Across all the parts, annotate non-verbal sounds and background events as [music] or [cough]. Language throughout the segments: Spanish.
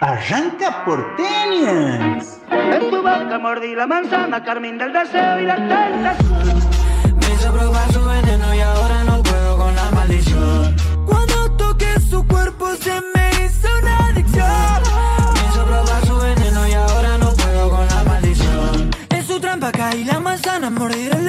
Arranca porteñas. En tu boca mordí la manzana, carmín del deseo y la tentación. Me hizo probar su veneno y ahora no puedo con la maldición. Cuando toqué su cuerpo se me hizo una adicción. Me hizo probar su veneno y ahora no puedo con la maldición. En su trampa caí la manzana, morir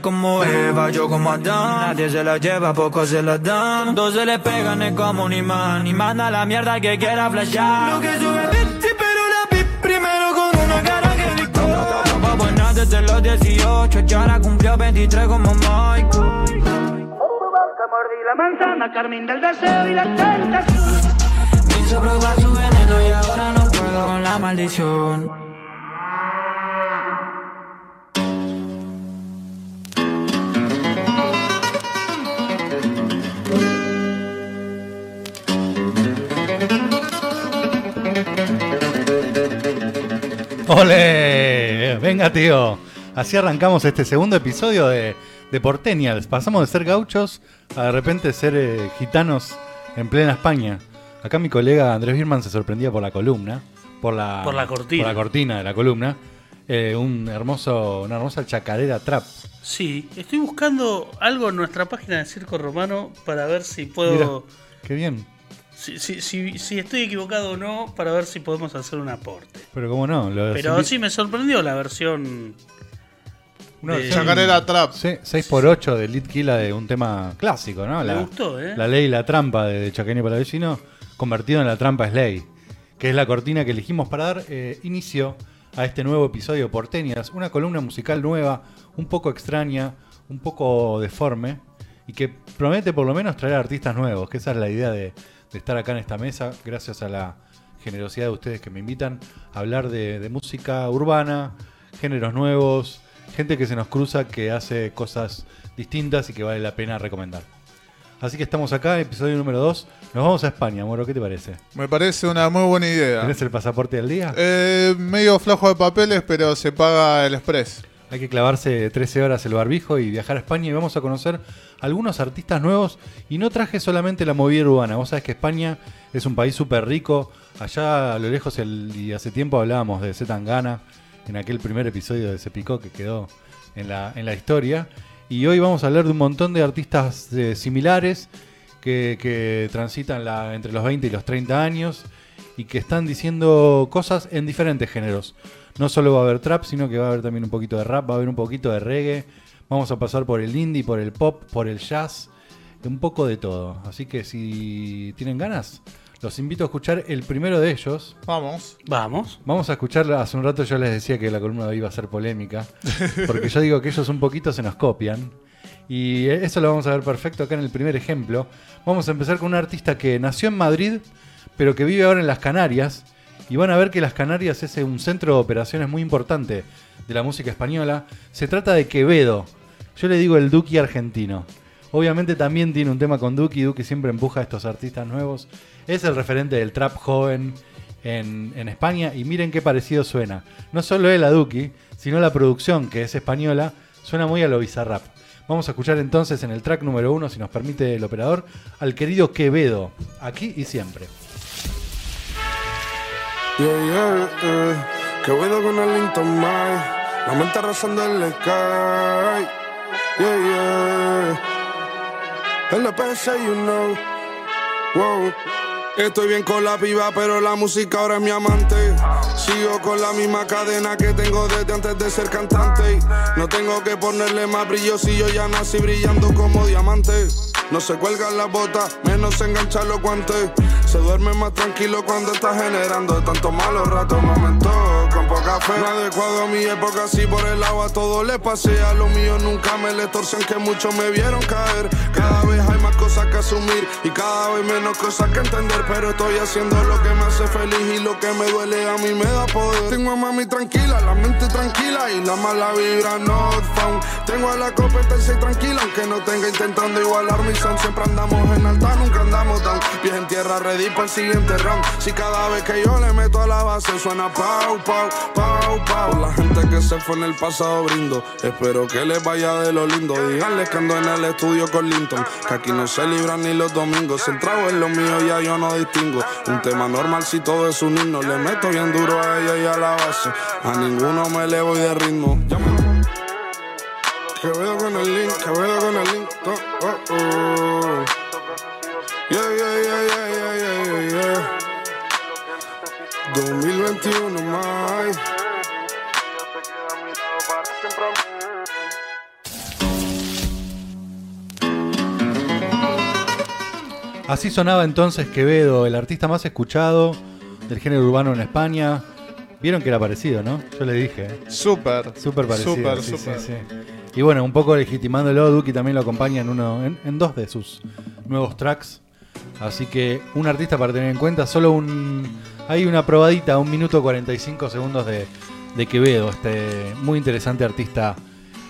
como Eva, yo como Adán. Nadie se la lleva, pocos se la dan. Dos se le pegan, es como un imán. Y manda la mierda que quiera flashear. Lo que sube Bitty, pero la vi primero con una cara que dictó. Fue buena desde los 18, ya ahora cumplió 23 como boca mordí la manzana, carmín del deseo y la tentación. Me hizo probar su veneno y ahora no puedo con la maldición. ¡Ole! Venga, tío. Así arrancamos este segundo episodio de, de Portenials. Pasamos de ser gauchos a de repente ser eh, gitanos en plena España. Acá mi colega Andrés Birman se sorprendía por la columna. Por la, Por la cortina. por la cortina de la columna. Eh, un hermoso, una hermosa chacarera trap. Sí, estoy buscando algo en nuestra página de Circo Romano para ver si puedo. Mira, qué bien. Si, si, si, si estoy equivocado o no, para ver si podemos hacer un aporte. Pero cómo no. Los Pero sí me sorprendió la versión. una de- Chacarera Trap. Sí, 6x8 de Lead Killa de un tema clásico, ¿no? Me La, gustó, ¿eh? la ley y la trampa de, de Chaqueño Palavecino, convertido en la trampa es ley, que es la cortina que elegimos para dar eh, inicio a este nuevo episodio de Porteñas, una columna musical nueva, un poco extraña, un poco deforme, y que promete por lo menos traer artistas nuevos, que esa es la idea de, de estar acá en esta mesa, gracias a la generosidad de ustedes que me invitan a hablar de, de música urbana, géneros nuevos, gente que se nos cruza, que hace cosas distintas y que vale la pena recomendar. Así que estamos acá, episodio número 2. Nos vamos a España, Moro, ¿qué te parece? Me parece una muy buena idea. ¿Tenés el pasaporte al día? Eh, medio flojo de papeles, pero se paga el express. Hay que clavarse 13 horas el barbijo y viajar a España y vamos a conocer algunos artistas nuevos. Y no traje solamente la movida urbana. Vos sabés que España es un país súper rico. Allá a lo lejos y hace tiempo hablábamos de Zetangana en aquel primer episodio de Se Picó que quedó en la, en la historia. Y hoy vamos a hablar de un montón de artistas eh, similares que, transitan entre los 20 y los 30 años y que están diciendo cosas en diferentes géneros. No solo va a haber trap, sino que va a haber también un poquito de rap, va a haber un poquito de reggae. Vamos a pasar por el indie, por el pop, por el jazz, un poco de todo. Así que si tienen ganas, los invito a escuchar el primero de ellos. Vamos. Vamos. Vamos a escuchar, hace un rato yo les decía que la columna de hoy iba a ser polémica, [laughs] porque yo digo que ellos un poquito se nos copian. Y eso lo vamos a ver perfecto acá en el primer ejemplo. Vamos a empezar con un artista que nació en Madrid, pero que vive ahora en las Canarias. Y van a ver que las Canarias es un centro de operaciones muy importante de la música española. Se trata de Quevedo. Yo le digo el Duki argentino. Obviamente también tiene un tema con Duki. Duki siempre empuja a estos artistas nuevos. Es el referente del trap joven en, en España. Y miren qué parecido suena. No solo él a Duki, sino la producción, que es española, suena muy a lo bizarrap. Vamos a escuchar entonces en el track número uno, si nos permite el operador, al querido Quevedo, aquí y siempre. Yeah, yeah, yeah. Que vuelo con el Linton Mike. La mente rozando el sky. Yeah, yeah. El EPS, you know. Wow. Estoy bien con la piba, pero la música ahora es mi amante. Sigo con la misma cadena que tengo desde antes de ser cantante. No tengo que ponerle más brillo si yo ya nací brillando como diamante. No se cuelgan las botas, menos se enganchan los guantes. Se duerme más tranquilo cuando está generando tantos malos ratos, momentos con poca fe. No adecuado a mi época, si por el agua todo le pasé. A lo mío nunca me le torcen que muchos me vieron caer. Cada vez hay más cosas que asumir y cada vez menos cosas que entender. Pero estoy haciendo lo que me hace feliz y lo que me duele a mí me da poder. Tengo a mami tranquila, la mente tranquila y la mala vibra not found. Tengo a la competencia tranquila, aunque no tenga intentando igualar mi son. Siempre andamos en alta, nunca andamos down. Pies en tierra, ready para el siguiente round. Si cada vez que yo le meto a la base suena pau, pau, pau, pau. La gente que se fue en el pasado brindo. Espero que les vaya de lo lindo. Díganle que ando en el estudio con Linton. Que aquí no se libran ni los domingos. El trago es lo mío, ya yo no distingo. Un tema normal si todo es un himno. Le meto bien duro a ella y a la base. A ninguno me elevo y de ritmo. Que veo con el link, que veo con el link. Oh, oh, oh. Yeah, yeah, yeah, yeah, yeah, yeah, yeah. 2021 más. Así sonaba entonces Quevedo, el artista más escuchado del género urbano en España. Vieron que era parecido, ¿no? Yo le dije. ¿eh? Súper. Súper parecido. Súper, sí, súper. sí, sí. Y bueno, un poco legitimándolo, Duki también lo acompaña en, uno, en, en dos de sus nuevos tracks. Así que un artista para tener en cuenta, solo un. Hay una probadita, un minuto 45 segundos de, de Quevedo, este muy interesante artista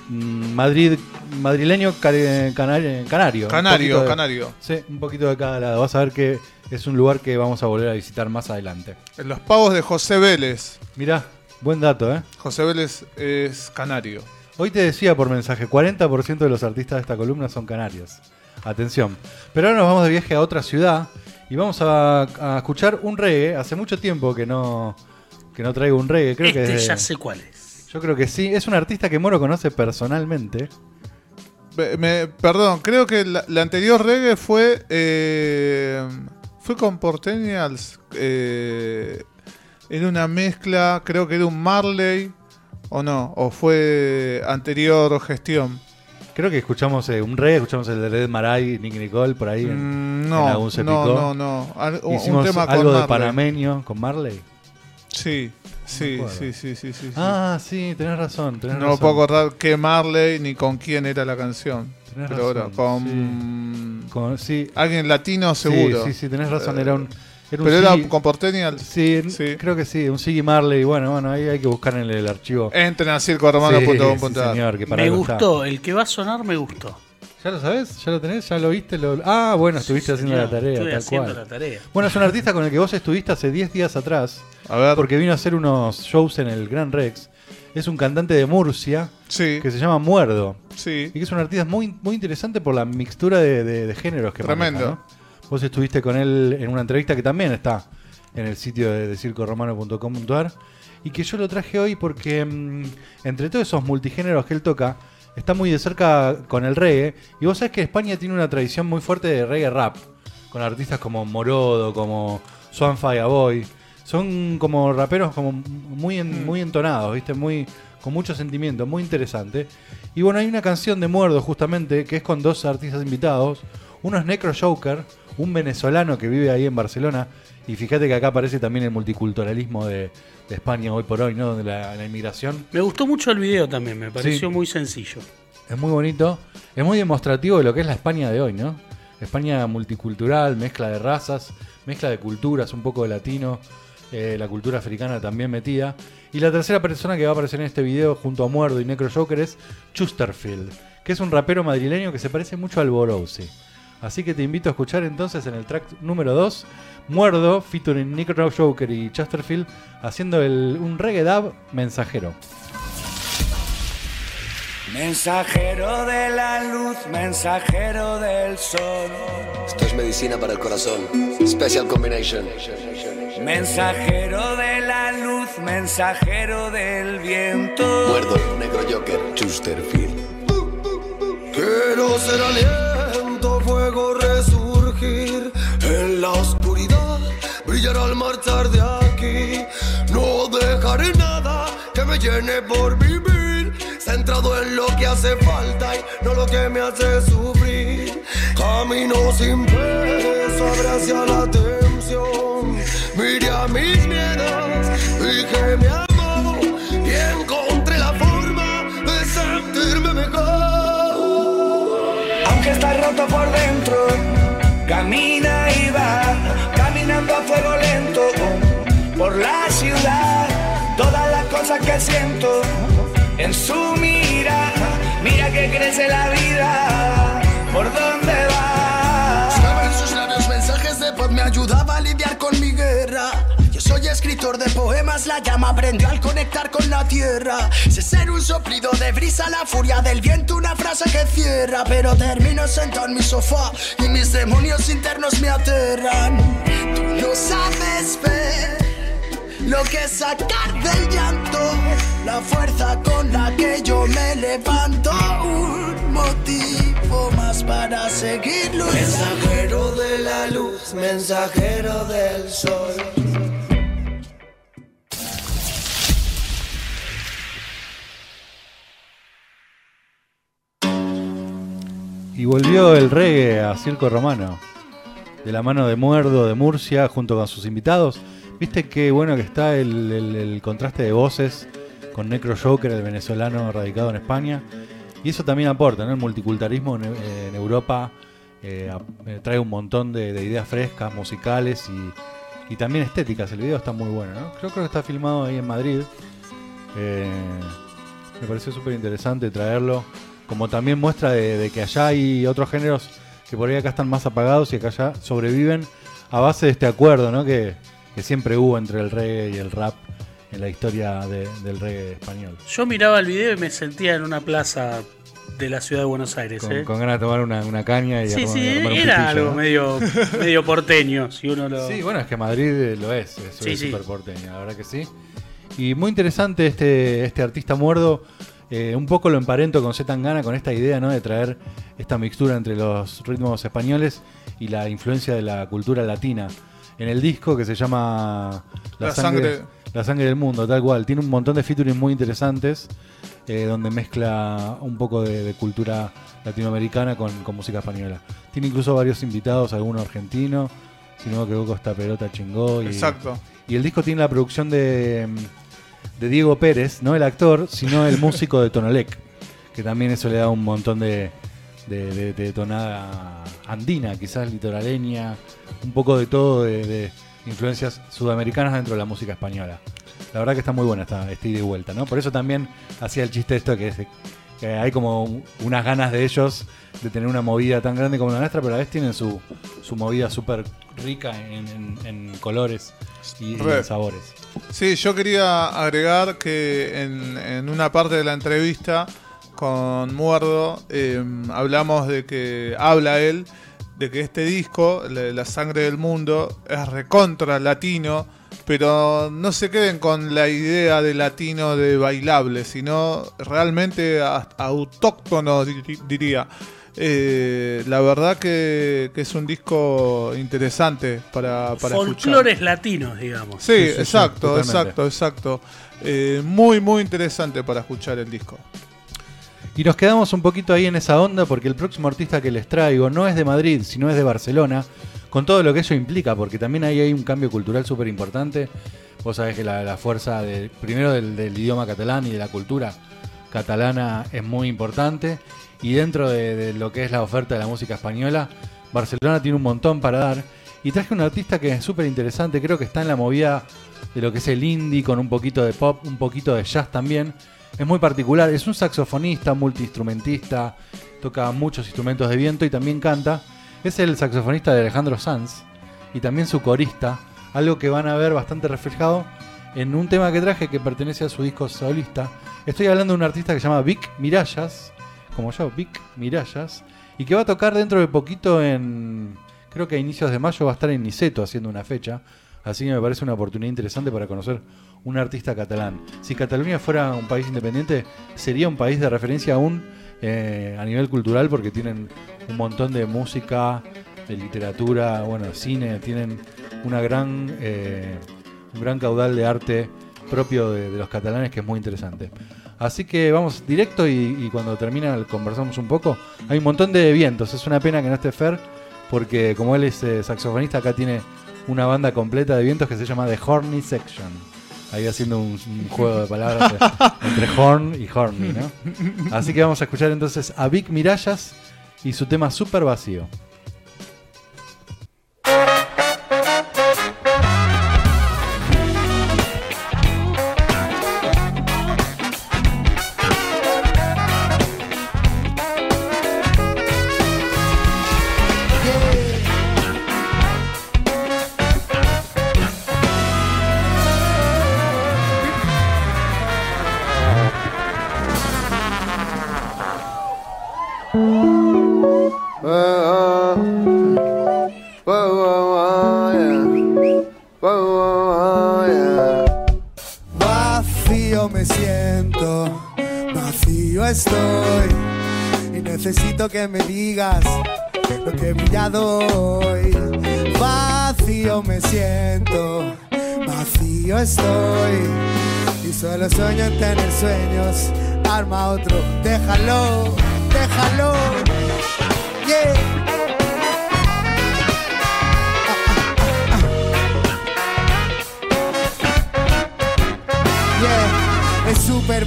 mm, Madrid, madrileño cari- canario. Canario, Canario, de- canario. Sí, un poquito de cada lado. Vas a ver que es un lugar que vamos a volver a visitar más adelante. En los pagos de José Vélez. Mirá, buen dato, ¿eh? José Vélez es canario. Hoy te decía por mensaje, 40% de los artistas de esta columna son canarios. Atención. Pero ahora nos vamos de viaje a otra ciudad y vamos a, a escuchar un reggae. Hace mucho tiempo que no, que no traigo un reggae. Creo que este desde- ya sé cuál es. Yo creo que sí. Es un artista que Moro conoce personalmente. Me- perdón, creo que la, la anterior reggae fue. eh, fue con Portenials. eh, en una mezcla, creo que era un Marley. ¿O no? ¿O fue anterior gestión? Creo que escuchamos eh, un reggae, escuchamos el de Red Maray, Nick Nicole, por ahí. en- Mm, en no, algún se no, picó. no, no. Al- un, un Hicimos tema con algo de Marley. panameño con Marley. Sí, sí, sí, sí, sí, sí, sí. Ah, sí, tenés razón. Tenés no me razón. puedo acordar qué Marley ni con quién era la canción. Tenés Pero ahora, razón, con Con- sí, alguien latino seguro. Sí, sí, sí, tenés razón. Era un. Era un Pero era con Portenials. Sí, Sí. creo que sí, un Siggy Marley. Bueno, bueno, ahí hay que buscar en el archivo. Entren a Sí, sí, circoromano.com.ar. señor, que para Me gustó, el que va a sonar me gustó. ¿Ya lo sabes? ¿Ya lo tenés? ¿Ya lo viste? Lo- Ah, bueno, estuviste haciendo Señor, la tarea, tal haciendo cual. la tarea. Bueno, es un artista con el que vos estuviste hace 10 días atrás, A ver. porque vino a hacer unos shows en el Gran Rex. Es un cantante de Murcia Sí, que se llama Muerdo. sí. Y que es un artista muy, muy interesante por la mixtura de, de- de géneros que Tremendo. maneja, ¿no? Vos estuviste con él en una entrevista que también está en el sitio de, de circoromano.com.ar y que yo lo traje hoy porque mm, entre todos esos multigéneros que él toca, está muy de cerca con el reggae. Y vos sabés que España tiene una tradición muy fuerte de reggae rap, con artistas como Morodo, como Swan Boy. Son como raperos como muy, en- muy entonados, ¿viste? Muy, con mucho sentimiento, muy interesante. Y bueno, hay una canción de Muerdo justamente que es con dos artistas invitados. Uno es Necro Joker, un venezolano que vive ahí en Barcelona. Y fíjate que acá aparece también el multiculturalismo de, de España hoy por hoy, ¿no? Donde la, la inmigración Me gustó mucho el video también, me pareció Sí. muy sencillo. es muy bonito. Es muy demostrativo de lo que es la España de hoy, ¿no? España multicultural, mezcla de razas, mezcla de culturas, un poco de latino, eh, la cultura africana también metida. Y la tercera persona que va a aparecer en este video junto a Muerdo y Necro Joker es Chusterfield, que es un rapero madrileño que se parece mucho al Borowsi. Así que te invito a escuchar entonces en el track número 2, Muerdo, featuring Necro Joker y Chusterfield, haciendo el- un reggae dub mensajero. Mensajero de la luz, mensajero del sol. Esto es medicina para el corazón. Special combination. Mensajero de la luz, mensajero del viento. Muerdo, negro Joker, Chusterfield. Quiero ser aliento, fuego resurgir en la oscuridad, brillar al marchar de aquí. No dejaré nada que me llene por vivir, centrado en lo que hace falta y no lo que me hace sufrir. Camino sin peso, hacia la atención. Miré a mis miedos, dije mi amor por dentro, camina y va, caminando a fuego lento por la ciudad. Todas las cosas que siento en su mira, mira que crece la vida, por dónde va. Escribe en sus labios mensajes de paz, me ayudaba a lidiar con escritor de poemas, la llama aprendió al conectar con la tierra. Sé ser un soplido de brisa, la furia del viento, una frase que cierra. Pero termino sentado en mi sofá y mis demonios internos me aterran. Tú no sabes ver lo que es sacar del llanto, la fuerza con la que yo me levanto, un motivo más para seguir luchando. Mensajero de la luz, mensajero del sol. Y volvió el reggae a Circo Romano. De la mano de Muerdo de Murcia, junto con sus invitados. Viste qué bueno que está el, contraste de voces con Necro Joker, el venezolano radicado en España. Y eso también aporta, ¿no? El multiculturalismo en, Europa eh, eh, trae un montón de, de ideas frescas, musicales y, y también estéticas. El video está muy bueno, ¿no? Creo, creo que está filmado ahí en Madrid. Eh, me pareció súper interesante traerlo. Como también muestra de, de que allá hay otros géneros que por ahí acá están más apagados y que allá sobreviven a base de este acuerdo, ¿no? Que, que siempre hubo entre el reggae y el rap en la historia de- del reggae español. Yo miraba el video y me sentía en una plaza de la ciudad de Buenos Aires. Con, ¿eh? con ganas de tomar una, una caña y Sí, armar- sí, armar un era algo ¿no? medio, medio porteño, si uno lo... Sí, bueno, es que Madrid lo es, es sí. súper porteño, la verdad que sí. Y muy interesante este, este artista muerdo. Eh, un poco lo emparento con Z Tangana, con esta idea ¿no? de traer esta mixtura entre los ritmos españoles y la influencia de la cultura latina. En el disco que se llama La sangre- La sangre del mundo, tal cual. Tiene un montón de featuring muy interesantes, eh, donde mezcla un poco de, de cultura latinoamericana con, con música española. Tiene incluso varios invitados, algunos argentinos, si no me equivoco esta pelota chingó. Y, Exacto. Y el disco tiene la producción de, de Diego Pérez, no el actor, sino el músico de Tonolec, que también eso le da un montón de, de, tonada andina, quizás litoraleña, un poco de todo de, de influencias sudamericanas dentro de la música española. La verdad que está muy buena esta, esta ida y vuelta, ¿no? Por eso también hacía el chiste esto que, es- que hay como un- unas ganas de ellos de tener una movida tan grande como la nuestra, pero a vez tienen su, su movida súper rica en, en- en colores y, en sabores. Sí, yo quería agregar que en, en una parte de la entrevista con Muerdo eh, hablamos de que habla él de que este disco, La, sangre del mundo, es recontra latino, pero no se queden con la idea de latino de bailable, sino realmente autóctono, di- diría. Eh, la verdad que, que es un disco interesante para, para escuchar. Folclores latinos, digamos. Sí, Sí, sí, sí, exacto, exacto, exacto. Eh, muy, muy interesante para escuchar el disco. Y nos quedamos un poquito ahí en esa onda porque el próximo artista que les traigo no es de Madrid, sino es de Barcelona, con todo lo que ello implica, porque también ahí hay un cambio cultural súper importante. Vos sabés que la, la fuerza de, primero del, del idioma catalán y de la cultura catalana es muy importante. Y dentro de, de lo que es la oferta de la música española, Barcelona tiene un montón para dar. Y traje un artista que es súper interesante, creo que está en la movida de lo que es el indie, con un poquito de pop, un poquito de jazz también. Es muy particular, es un saxofonista, multiinstrumentista, toca muchos instrumentos de viento y también canta. Es el saxofonista de Alejandro Sanz y también su corista, algo que van a ver bastante reflejado en un tema que traje que pertenece a su disco solista. Estoy hablando de un artista que se llama Vic Mirallas, como yo, Vic Mirallas, y que va a tocar dentro de poquito en, creo que a inicios de mayo va a estar en Niceto haciendo una fecha, así que me parece una oportunidad interesante para conocer un artista catalán. Si Cataluña fuera un país independiente, sería un país de referencia aún eh, a nivel cultural porque tienen un montón de música, de literatura, bueno, cine, tienen una gran, eh, un gran caudal de arte propio de, los catalanes que es muy interesante. Así que vamos directo y, y cuando termina conversamos un poco. Hay un montón de vientos, es una pena que no esté Fer porque como él es eh, saxofonista acá tiene una banda completa de vientos que se llama The Horny Section. Ahí haciendo un, juego de palabras entre horn y horny, ¿no? Así que vamos a escuchar entonces a Vic Mirallas y su tema Super. Vacío estoy. Y solo sueño en tener sueños. Arma otro, déjalo, déjalo. Yeah.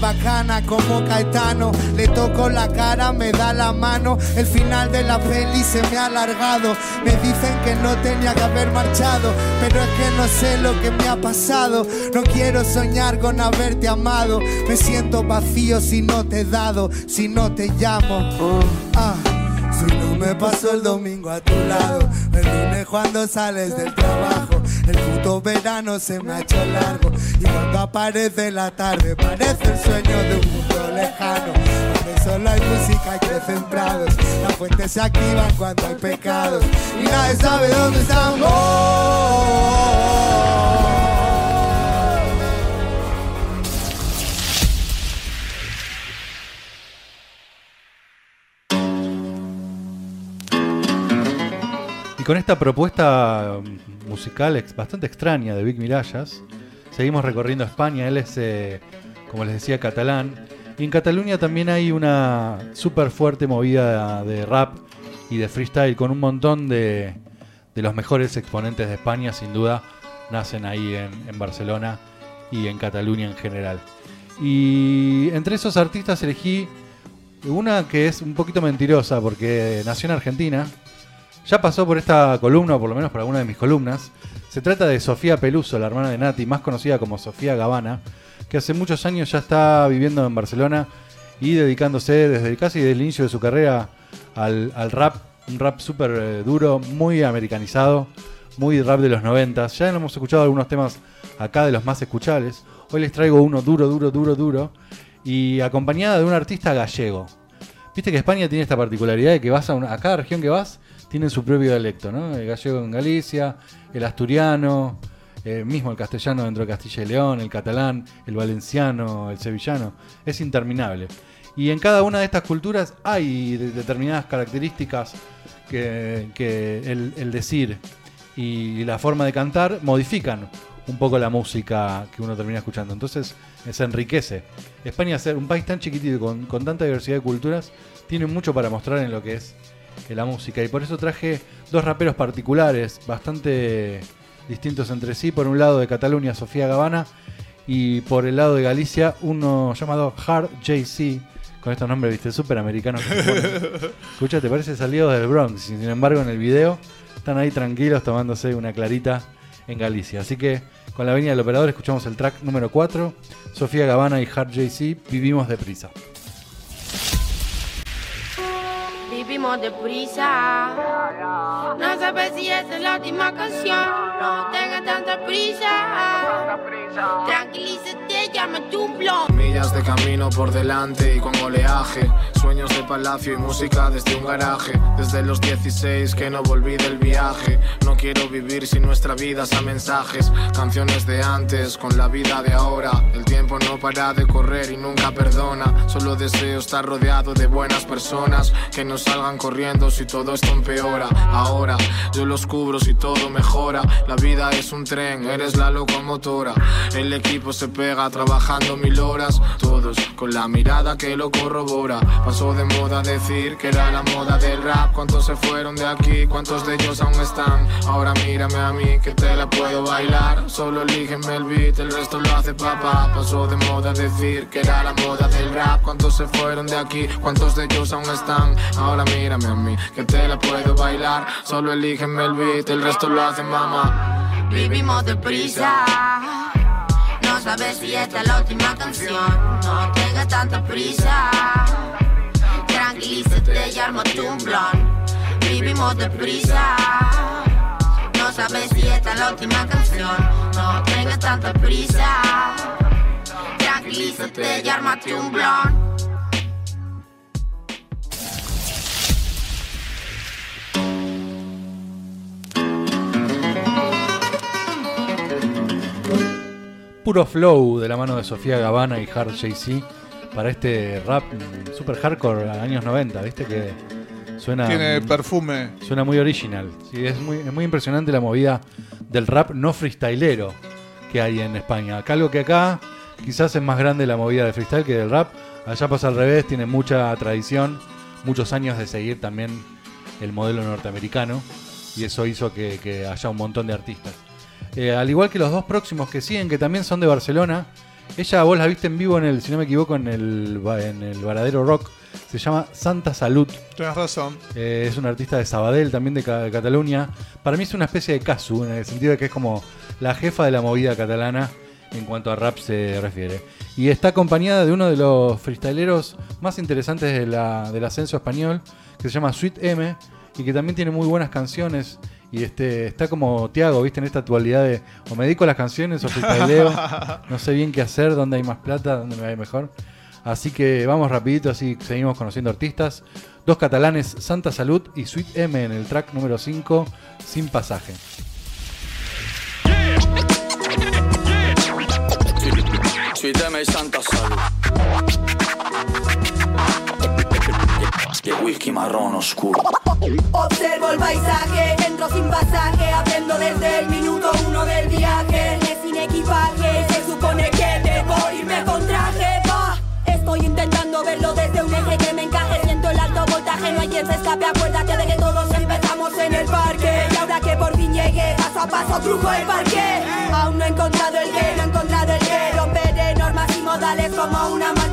Bacana como Caetano. Le toco la cara, me da la mano. El final de la peli se me ha alargado. Me dicen que no tenía que haber marchado. Pero es que no sé lo que me ha pasado. No quiero soñar con haberte amado. Me siento vacío si no te he dado, si no te llamo. Ah. Si no me paso el domingo a tu lado, el lunes cuando sales del trabajo, el puto verano se me ha hecho largo y cuando aparece la tarde parece el sueño de un mundo lejano. Donde solo hay música y crecen prados, las fuentes se activan cuando hay pecados y nadie sabe dónde estamos. Con esta propuesta mm, musical bastante extraña de Vic Mirallas, seguimos recorriendo España. Él es, eh, como les decía, catalán. Y en Cataluña también hay una súper fuerte movida de rap y de freestyle con un montón de, los mejores exponentes de España, sin duda, nacen ahí en Barcelona y en Cataluña en general. Y entre esos artistas elegí una que es un poquito mentirosa porque nació en Argentina, ya pasó por esta columna, o por lo menos por alguna de mis columnas. Se trata de Sofía Peluso, la hermana de Nati, más conocida como Sofía Gavana, que hace muchos años ya está viviendo en Barcelona y dedicándose desde casi desde el inicio de su carrera al, rap, un rap súper eh, duro, muy americanizado, muy rap de los noventas. Ya hemos escuchado algunos temas acá de los más escuchables. Hoy les traigo uno duro, duro, duro, duro, y acompañada de un artista gallego. Viste que España tiene esta particularidad de que vas a, una- a cada región que vas, tienen su propio dialecto, ¿no? El gallego en Galicia, el asturiano, eh, mismo el castellano dentro de Castilla y León, el catalán, el valenciano, el sevillano. Es interminable. Y en cada una de estas culturas hay de- determinadas características que, que el, decir y la forma de cantar modifican un poco la música que uno termina escuchando. Entonces se enriquece. España, ser un país tan chiquitito con, con tanta diversidad de culturas, tiene mucho para mostrar en lo que es eh, la música. Y por eso traje dos raperos particulares, bastante distintos entre sí. Por un lado de Cataluña, Sofía Gavana, y por el lado de Galicia, uno llamado Hard JC. Con estos nombres, viste, súper americanos. que. [laughs] Escucha, te parece salido del Bronx. Sin embargo, en el video están ahí tranquilos tomándose una clarita en Galicia. Así que con la venida del operador escuchamos el track número 4. Sofía Gavana y Hard JC, Vivimos deprisa. Vivimos deprisa. No sabes si esta es la última canción. No tengas tanta prisa. Tranquilízate, llámate un blon. Millas de camino por delante y con oleaje. Sueños de palacio y música desde un garaje. Desde los 16 que no volví del viaje. No quiero vivir sin nuestra vida a mensajes. Canciones de antes con la vida de ahora. El tiempo no para de correr y nunca perdona. Solo deseo estar rodeado de buenas personas que no salgan corriendo si todo esto empeora. Ahora yo los cubro si todo mejora. La vida es un tren, eres la locomotora. El equipo se pega trabajando mil horas. Todos con la mirada que lo corrobora. Pasó de moda decir que era la moda del rap. ¿Cuántos se fueron de aquí? ¿Cuántos de ellos aún están? Ahora mírame a mí que te la puedo bailar. Solo elígeme el beat, el resto lo hace papá. Pasó de moda decir que era la moda del rap. ¿Cuántos se fueron de aquí? ¿Cuántos de ellos aún están? Ahora mírame a mí que te la puedo bailar. Solo elígeme el beat, el resto lo hace mamá. Vivimos deprisa. No sabes si esta es la última canción. No tengas tanta prisa. Tranquilízate y ármate un blon. Vivimos deprisa. No sabes si esta es la última canción. No tengas tanta prisa. Tranquilízate y un blon. Puro flow de la mano de Sofía Gavana y Hard JC para este rap super hardcore años 90, ¿viste? Que suena. Tiene perfume. Suena muy original. Sí, es muy, es muy impresionante la movida del rap no freestylero que hay en España. Acá algo que acá quizás es más grande la movida de freestyle que del rap. Allá pasa al revés, tiene mucha tradición, muchos años de seguir también el modelo norteamericano y eso hizo que, que haya un montón de artistas. Eh, al igual que los dos próximos que siguen, que también son de Barcelona. Ella, vos la viste en vivo en el, si no me equivoco, en el, en el Varadero Rock. Se llama Santa Salud. Tienes razón. Eh, es una artista de Sabadell, también de, Ca- de Cataluña. Para mí es una especie de Casu, en el sentido de que es como la jefa de la movida catalana en cuanto a rap se refiere. Y está acompañada de uno de los freestyleros más interesantes de la- del ascenso español, que se llama Sweet M, y que también tiene muy buenas canciones. Y este está como Tiago, ¿viste? En esta actualidad de o me dedico a las canciones o freestyleo. [laughs] no sé bien qué hacer, dónde hay más plata, dónde me va a ir mejor. Así que vamos rapidito, así seguimos conociendo artistas. Dos catalanes, Santa Salud y Sweet M en el track número 5, Sin Pasaje. Suíteme y santa salud. El whisky marrón oscuro. Observo el paisaje, entro sin pasaje, aprendo desde el minuto uno del viaje. Es sin equipaje, se supone que debo irme con traje. Va, estoy intentando verlo desde un eje que me encaje. Siento el alto voltaje, no hay quien se escape. Acuérdate de que todos empezamos en el parque. Y ahora que por fin llegué, paso a paso crujo el parque. Aún no he encontrado el que, no he encontrado el que. Romperé normas y modales como una mademoiselle.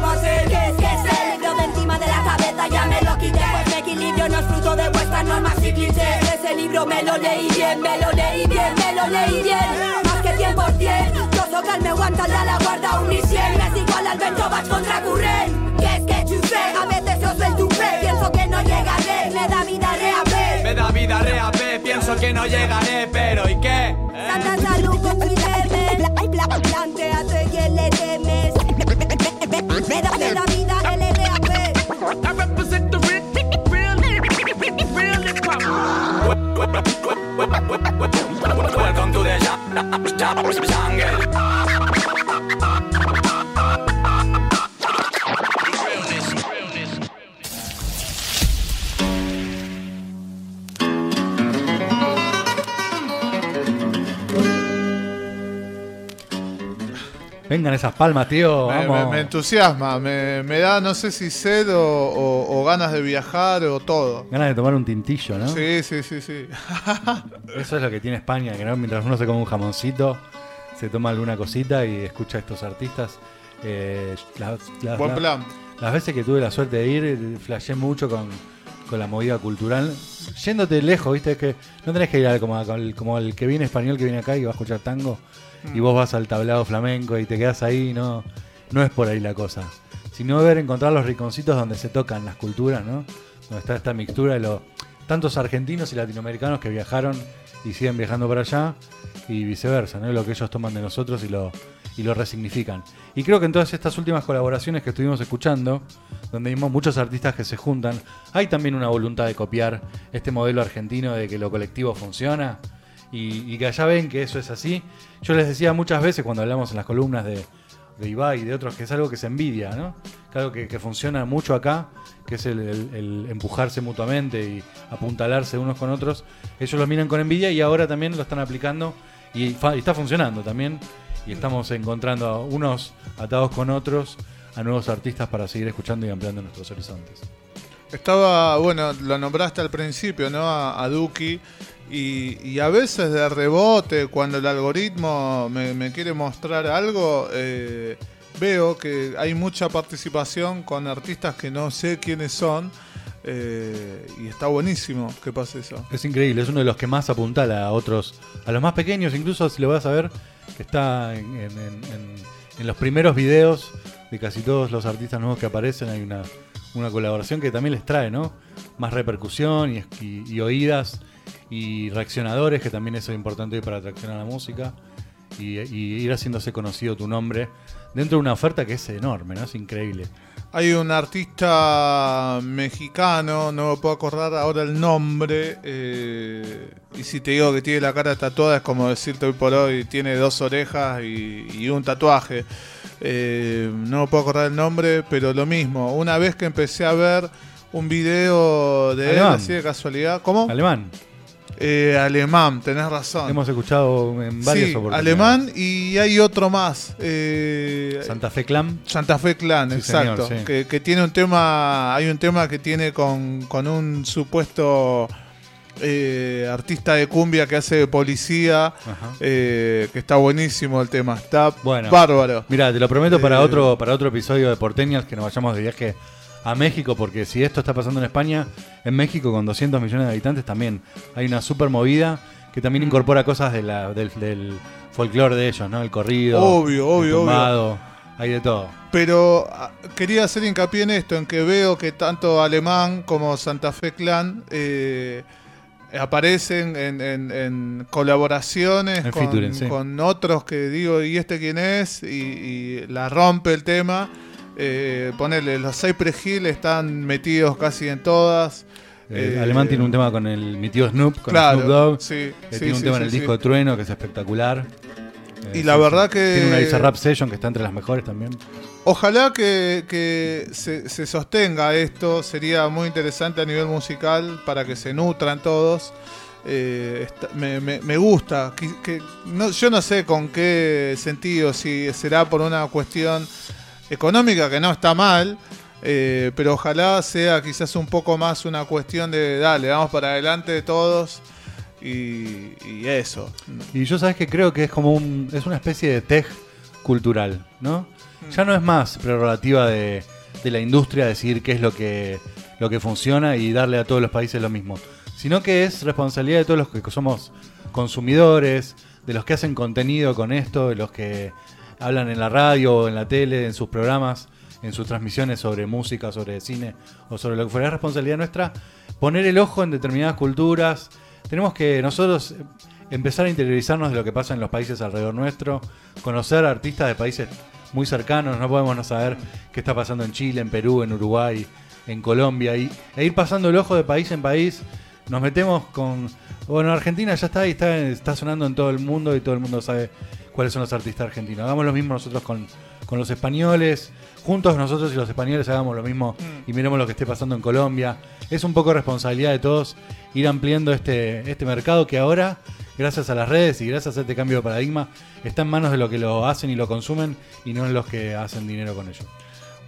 Ya me lo quité. Pues mi equilibrio no es fruto de vuestras normas y clichés. Ese libro me lo leí bien, me lo leí bien, me lo leí bien. Más que 100%, yo soy me aguanta ya la guarda un y cien. Es igual al vento, vas contra current. Que es que chufé, a veces os el tupé. Pienso que no llegaré, me da vida reapé. Me da vida reapé, pienso que no llegaré, pero ¿y qué? Santa salud Planteate que le temes. Esas palmas, tío. Me, Vamos. me- me entusiasma, me, me da no sé si sed o, o- o ganas de viajar o todo. Ganas de tomar un tintillo, ¿no? Sí, sí, sí, sí. [laughs] Eso es lo que tiene España, que ¿no? mientras uno se come un jamoncito, se toma alguna cosita y escucha a estos artistas. Eh, Buen plan. Las veces que tuve la suerte de ir, flashé mucho con, con la movida cultural. Yéndote lejos, ¿viste? Es que no tenés que ir al- como, como el que viene español que viene acá y va a escuchar tango. Y vos vas al tablado flamenco y te quedas ahí, no, no es por ahí la cosa. Sino ver encontrar los rinconcitos donde se tocan las culturas, ¿no? Donde está esta mixtura de los tantos argentinos y latinoamericanos que viajaron y siguen viajando para allá y viceversa, ¿no? Lo que ellos toman de nosotros y lo, y lo resignifican. Y creo que en todas estas últimas colaboraciones que estuvimos escuchando, donde vimos muchos artistas que se juntan, hay también una voluntad de copiar este modelo argentino de que lo colectivo funciona y, que allá ven que eso es así. Yo les decía muchas veces cuando hablamos en las columnas de, de Ibai y de otros que es algo que se envidia, ¿no? Algo que, que funciona mucho acá, que es el, empujarse mutuamente y apuntalarse unos con otros. Ellos lo miran con envidia y ahora también lo están aplicando y, está funcionando también. Y estamos encontrando unos atados con otros a nuevos artistas para seguir escuchando y ampliando nuestros horizontes. Estaba, bueno, lo nombraste al principio, ¿no? A, a Duki. Y, a veces de rebote, cuando el algoritmo me, quiere mostrar algo, eh, veo que hay mucha participación con artistas que no sé quiénes son. eh, y está buenísimo que pase eso. Es increíble, es uno de los que más apuntala a otros, a los más pequeños, incluso si lo vas a ver, que está en, los primeros videos de casi todos los artistas nuevos que aparecen, hay una, colaboración que también les trae, ¿no? Más repercusión y oídas y reaccionadores, que también eso es importante hoy para atraccionar a la música. Y, y ir haciéndose conocido tu nombre dentro de una oferta que es enorme, ¿no? Es increíble. Hay un artista mexicano, no me puedo acordar ahora el nombre. eh, y si te digo que tiene la cara tatuada, es como decirte hoy por hoy, tiene dos orejas y, y un tatuaje. Eh, no me puedo acordar el nombre, pero lo mismo. Una vez que empecé a ver un video de él, así de casualidad. ¿Cómo? Alemán. Eh, alemán, tenés razón. Hemos escuchado en varias Sí, oportunidades. alemán y hay otro más. eh, Santa Fe Clan. Santa Fe Clan, Sí, exacto. señor, sí. que, que tiene un tema, hay un tema que tiene con, con un supuesto eh, artista de cumbia que hace de policía, eh, que está buenísimo el tema, está Bueno, bárbaro. Mira, te lo prometo para Eh, otro para otro episodio de Porteñas que nos vayamos de viaje a México, porque si esto está pasando en España, en México con 200 millones de habitantes también hay una super movida que también incorpora cosas de la- del, del folclore de ellos, ¿no? El corrido, Obvio, obvio, el tumbado, hay de todo. Pero ah, quería hacer hincapié en esto, en que veo que tanto Alemán como Santa Fe Clan eh, aparecen en, en- en colaboraciones con, featuring, sí. con otros que digo, ¿y este quién es? Y, y la rompe el tema. Eh, ponele, los Cypress Hill están metidos casi en todas. Eh, Eh, Alemán tiene un tema con el mi tío Snoop, con Claro, Snoop Dogg. sí, Eh, sí, tiene un sí, tema en el disco Trueno que es espectacular. Eh, Y la verdad que- Tiene una Isa Rap Session que está entre las mejores también. Ojalá que, que se, se sostenga esto, sería muy interesante a nivel musical para que se nutran todos. Eh, está- me, me- me gusta, que, que no, yo no sé con qué sentido, si será por una cuestión económica que no está mal, eh, pero ojalá sea quizás un poco más una cuestión de, dale, vamos para adelante todos y, y eso. Y yo sabes que creo que es como un, es una especie de tech cultural, ¿no? Mm. Ya no es más prerrogativa de, de la industria decidir qué es lo que, lo que funciona y darle a todos los países lo mismo, sino que es responsabilidad de todos los que somos consumidores, de los que hacen contenido con esto, de los que hablan en la radio en la tele, en sus programas, en sus transmisiones sobre música, sobre cine o sobre lo que fuera. Es responsabilidad nuestra poner el ojo en determinadas culturas. Tenemos que nosotros empezar a interiorizarnos de lo que pasa en los países alrededor nuestro, conocer artistas de países muy cercanos, no podemos no saber qué está pasando en Chile, en Perú, en Uruguay, en Colombia, y, e ir pasando el ojo de país en país. Nos metemos con. Bueno, Argentina ya está ahí, está, está sonando en todo el mundo y todo el mundo sabe cuáles son los artistas argentinos. Hagamos lo mismo nosotros con, con los españoles. Juntos nosotros y los españoles hagamos lo mismo y miremos lo que esté pasando en Colombia. Es un poco responsabilidad de todos ir ampliando este, este mercado que ahora, gracias a las redes y gracias a este cambio de paradigma, está en manos de los que lo hacen y lo consumen y no en los que hacen dinero con ello.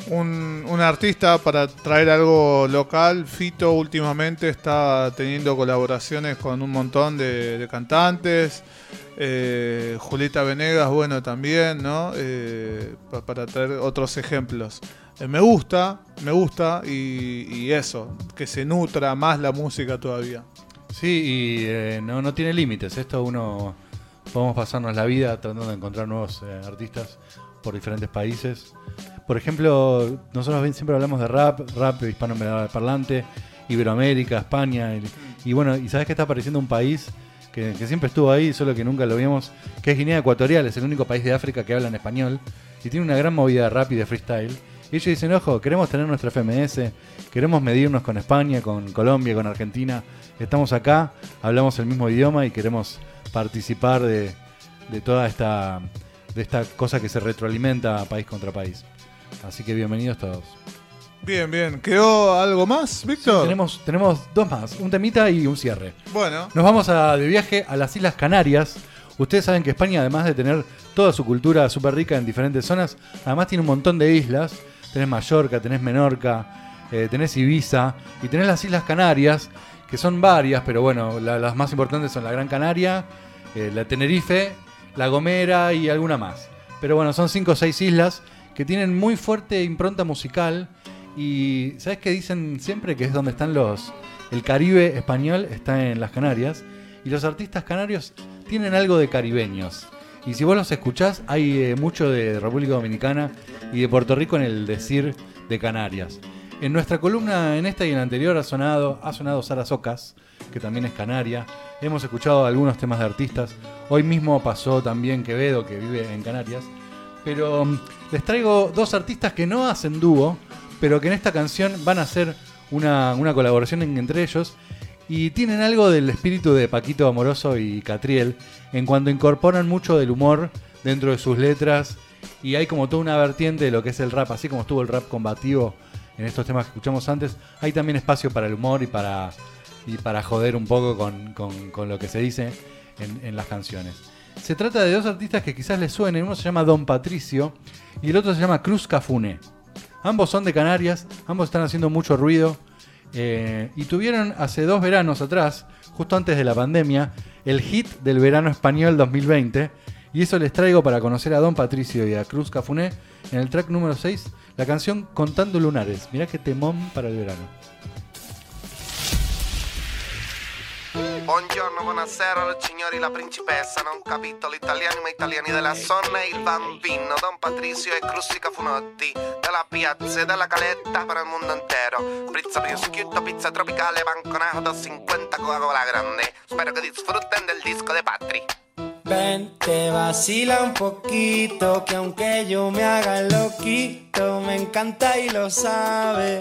un, un artista para traer algo local. Fito últimamente está teniendo colaboraciones con un montón de, de cantantes. Eh, Julieta Venegas, bueno, también, ¿no? Eh, pa- para traer otros ejemplos. Eh, me gusta, me gusta y, eso, que se nutra más la música todavía. Sí, y eh, no, no tiene límites. Esto uno podemos pasarnos la vida tratando de encontrar nuevos artistas por diferentes países. Por ejemplo, nosotros siempre hablamos de rap, rap hispano parlante, Iberoamérica, España. Y, y bueno, y sabes que está apareciendo un país que, siempre estuvo ahí, solo que nunca lo vimos, que es Guinea Ecuatorial, es el único país de África que habla en español y tiene una gran movida y de freestyle. Y ellos dicen, ojo, queremos tener nuestra FMS, queremos medirnos con España, con Colombia, con Argentina. Estamos acá, hablamos el mismo idioma y queremos participar de, de toda esta, de esta cosa que se retroalimenta país contra país. Así que bienvenidos todos. Bien, bien. ¿Quedó algo más, Víctor? Tenemos, tenemos dos más, un temita y un cierre. Bueno. Nos vamos a, de viaje a las Islas Canarias. Ustedes saben que España, además de tener toda su cultura súper rica en diferentes zonas, además tiene un montón de islas. Tenés Mallorca, tenés Menorca, eh, tenés Ibiza y tenés las Islas Canarias, que son varias, pero bueno, la- las más importantes son la Gran Canaria, eh, la Tenerife, la Gomera y alguna más. Pero bueno, son cinco o seis islas que tienen muy fuerte impronta musical y ¿sabes qué dicen siempre? Que es donde están los... El Caribe español está en las Canarias y los artistas canarios tienen algo de caribeños. Y si vos los escuchás, hay eh, mucho de República Dominicana y de Puerto Rico en el decir de Canarias. En nuestra columna, en esta y en la anterior, ha sonado, ha sonado Sara Socas, que también es canaria. Hemos escuchado algunos temas de artistas. Hoy mismo pasó también Quevedo, que vive en Canarias. Pero mm, les traigo dos artistas que no hacen dúo, pero que en esta canción van a hacer una, una colaboración en- entre ellos y tienen algo del espíritu de Paquito Amoroso y Catriel en cuanto incorporan mucho del humor dentro de sus letras y hay como toda una vertiente de lo que es el rap, así como estuvo el rap combativo en estos temas que escuchamos antes, hay también espacio para el humor y para, y para joder un poco con, con- lo que se dice en, en las canciones. Se trata de dos artistas que quizás les suenen, uno se llama Don Patricio y el otro se llama Cruz Cafuné. Ambos son de Canarias, ambos están haciendo mucho ruido eh, y tuvieron hace dos veranos atrás, justo antes de la pandemia, el hit del verano español 2020. Y eso les traigo para conocer a Don Patricio y a Cruz Cafuné en el track número 6, la canción Contando Lunares. Mirá qué temón para el verano. Buongiorno, buonasera, signori, la principessa. Non capito l'italiano, ma italiani della zona e il bambino. Don Patrizio e Crussi Cafunotti. Dalla piazza e dalla caletta per il mondo intero. Pizza prosciutto, pizza tropicale, banconato 50 Coca-Cola grande. Spero che disfruten del disco de Patri. Ven, te vacila un poquito, que aunque yo me haga loquito, me encanta y lo sabe.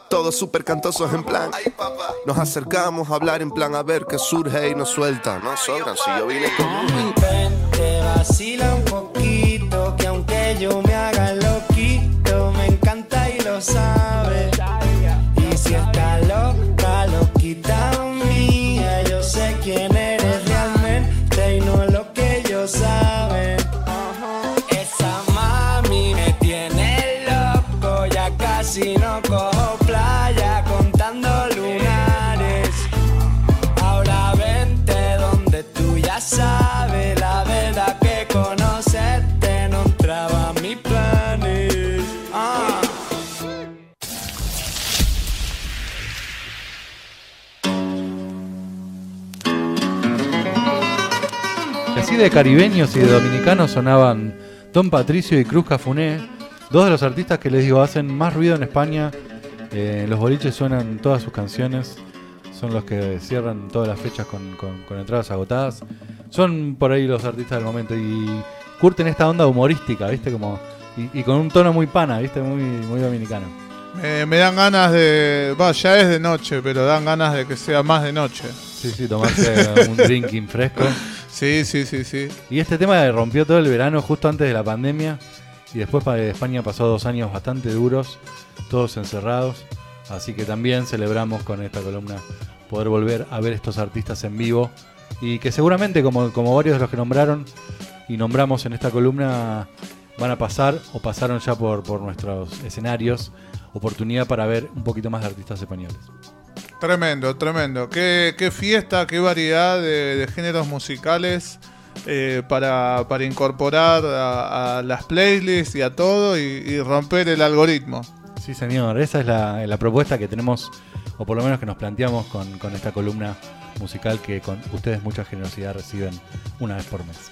Todos súper cantosos en plan. Nos acercamos a hablar en plan a ver qué surge y nos suelta. No sobran, si yo vine con un. Ven, te vacila un poquito, que aunque yo me de caribeños y de dominicanos sonaban Don Patricio y Cruz Cafuné, dos de los artistas que les digo hacen más ruido en España. Eh, los boliches suenan todas sus canciones, son los que cierran todas las fechas con, con- con entradas agotadas. Son por ahí los artistas del momento y curten esta onda humorística, ¿viste? Como, y, y con un tono muy pana, ¿viste? Muy, muy dominicano. Me, me dan ganas de. Va, ya es de noche, pero dan ganas de que sea más de noche. Sí, sí, tomarse [laughs] un drinking fresco. Sí, sí, sí, sí. Y este tema rompió todo el verano justo antes de la pandemia. Y después para España pasó dos años bastante duros, todos encerrados. Así que también celebramos con esta columna poder volver a ver estos artistas en vivo. Y que seguramente, como, como varios de los que nombraron y nombramos en esta columna, van a pasar o pasaron ya por, por nuestros escenarios. Oportunidad para ver un poquito más de artistas españoles. Tremendo, tremendo. Qué, qué fiesta, qué variedad de, de géneros musicales eh, para, para incorporar a, a las playlists y a todo y, y romper el algoritmo. Sí, señor, esa es la, la propuesta que tenemos, o por lo menos que nos planteamos con, con esta columna musical que con ustedes mucha generosidad reciben una vez por mes.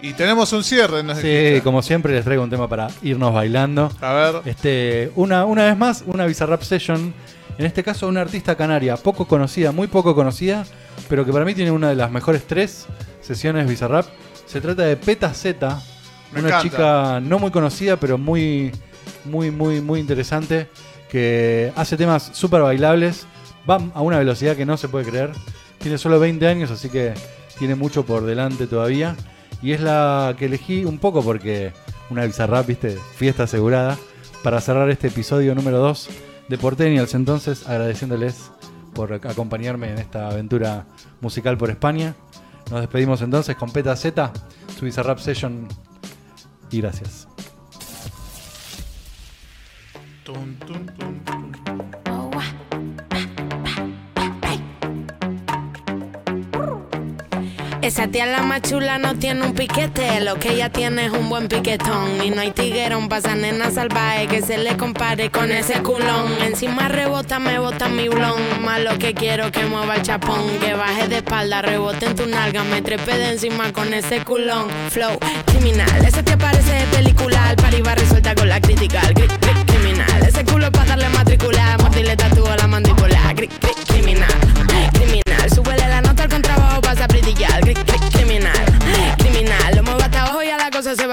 Y tenemos un cierre, ¿no? Sí, como siempre les traigo un tema para irnos bailando. A ver. Este, una, una vez más, una Bizarrap Session. En este caso, una artista canaria poco conocida, muy poco conocida, pero que para mí tiene una de las mejores tres sesiones Bizarrap. Se trata de Peta Z, Me una encanta. chica no muy conocida, pero muy, muy, muy, muy interesante, que hace temas súper bailables, va a una velocidad que no se puede creer. Tiene solo 20 años, así que tiene mucho por delante todavía. Y es la que elegí un poco porque una Bizarrap, viste, fiesta asegurada, para cerrar este episodio número 2 de Porteñals. Entonces, agradeciéndoles por acompañarme en esta aventura musical por España. Nos despedimos entonces con Peta Z, su Rap Session. Y gracias. Esa tía la más chula no tiene un piquete, lo que ella tiene es un buen piquetón. Y no hay tiguerón pa' esa nena salvaje que se le compare con ese culón. Encima rebota, me bota mi blon. Más lo que quiero que mueva el chapón. Que baje de espalda, rebote en tu nalga, me trepe de encima con ese culón. Flow criminal, ese tía parece de película. Al pari va resuelta con la crítica. Cri- criminal, ese culo pa' darle matricular. Mordirle tatúo a la mandíbula.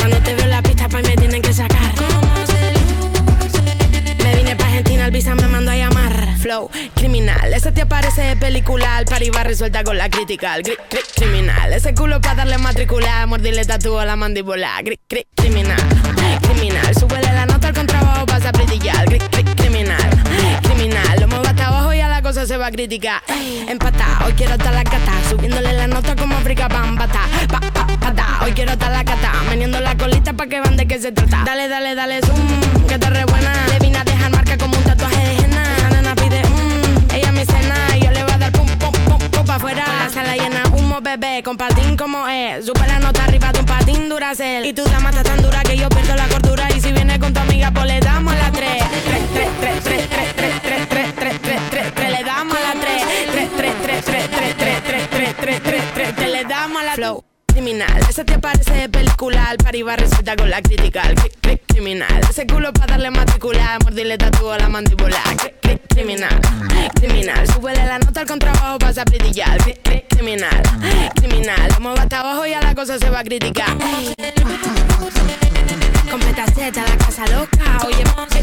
Cuando te veo la pista, pa' y me tienen que sacar. ¿Cómo se luce? Me vine pa' Argentina, el visa me mandó a llamar. Flow criminal, ese te aparece de película. Al resuelta con la crítica. Cri- cri- criminal, ese culo pa' darle matricular. Mordirle tatúo a la mandíbula. Cri- cri- criminal, criminal. Súbele la nota al contrabajo, pasa a brillar. Cri- cri- criminal, criminal. Lo muevo hasta abajo y a la cosa se va a criticar. Empata, hoy quiero estar la cata. Subiéndole la nota como África Bambata. Pa, hoy quiero estar la cata. Meneando la colita pa' que van de qué se trata. Dale, dale, dale, zoom, que te re buena. Le vine a dejar marca como un tatuaje de henna. Esa nena pide, mmm, ella me cena. Y yo le voy a dar pum, pum, pum, pum pa' afuera. La sala llena, humo, bebé, con patín como es. Sube la nota arriba de un patín duracel. Y tu dama está tan dura que yo pierdo la cordura. Y si viene con tu amiga, pues le damos la tres. Tres, tres, tres, tres, tres, tres, tres, tres, tres, tres, tres, tres, le damos la tres. Tres, tres, tres, tres, tres, tres, tres, tres, tres, tres, tres, le damos la flow criminal. Ese te parece de película, para iba resulta con la crítica. Criminal. Ese culo para darle matrícula, mordirle tatu la mandíbula. Cric, cric, criminal. Criminal. Súbele la nota al contrabajo para saber criminal. Criminal. Como va hasta abajo ya la cosa se va a criticar. Completa Z, la casa loca. Oye, Monza.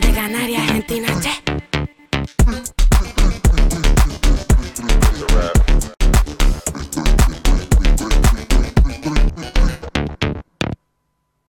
De Canarias, Argentina, che.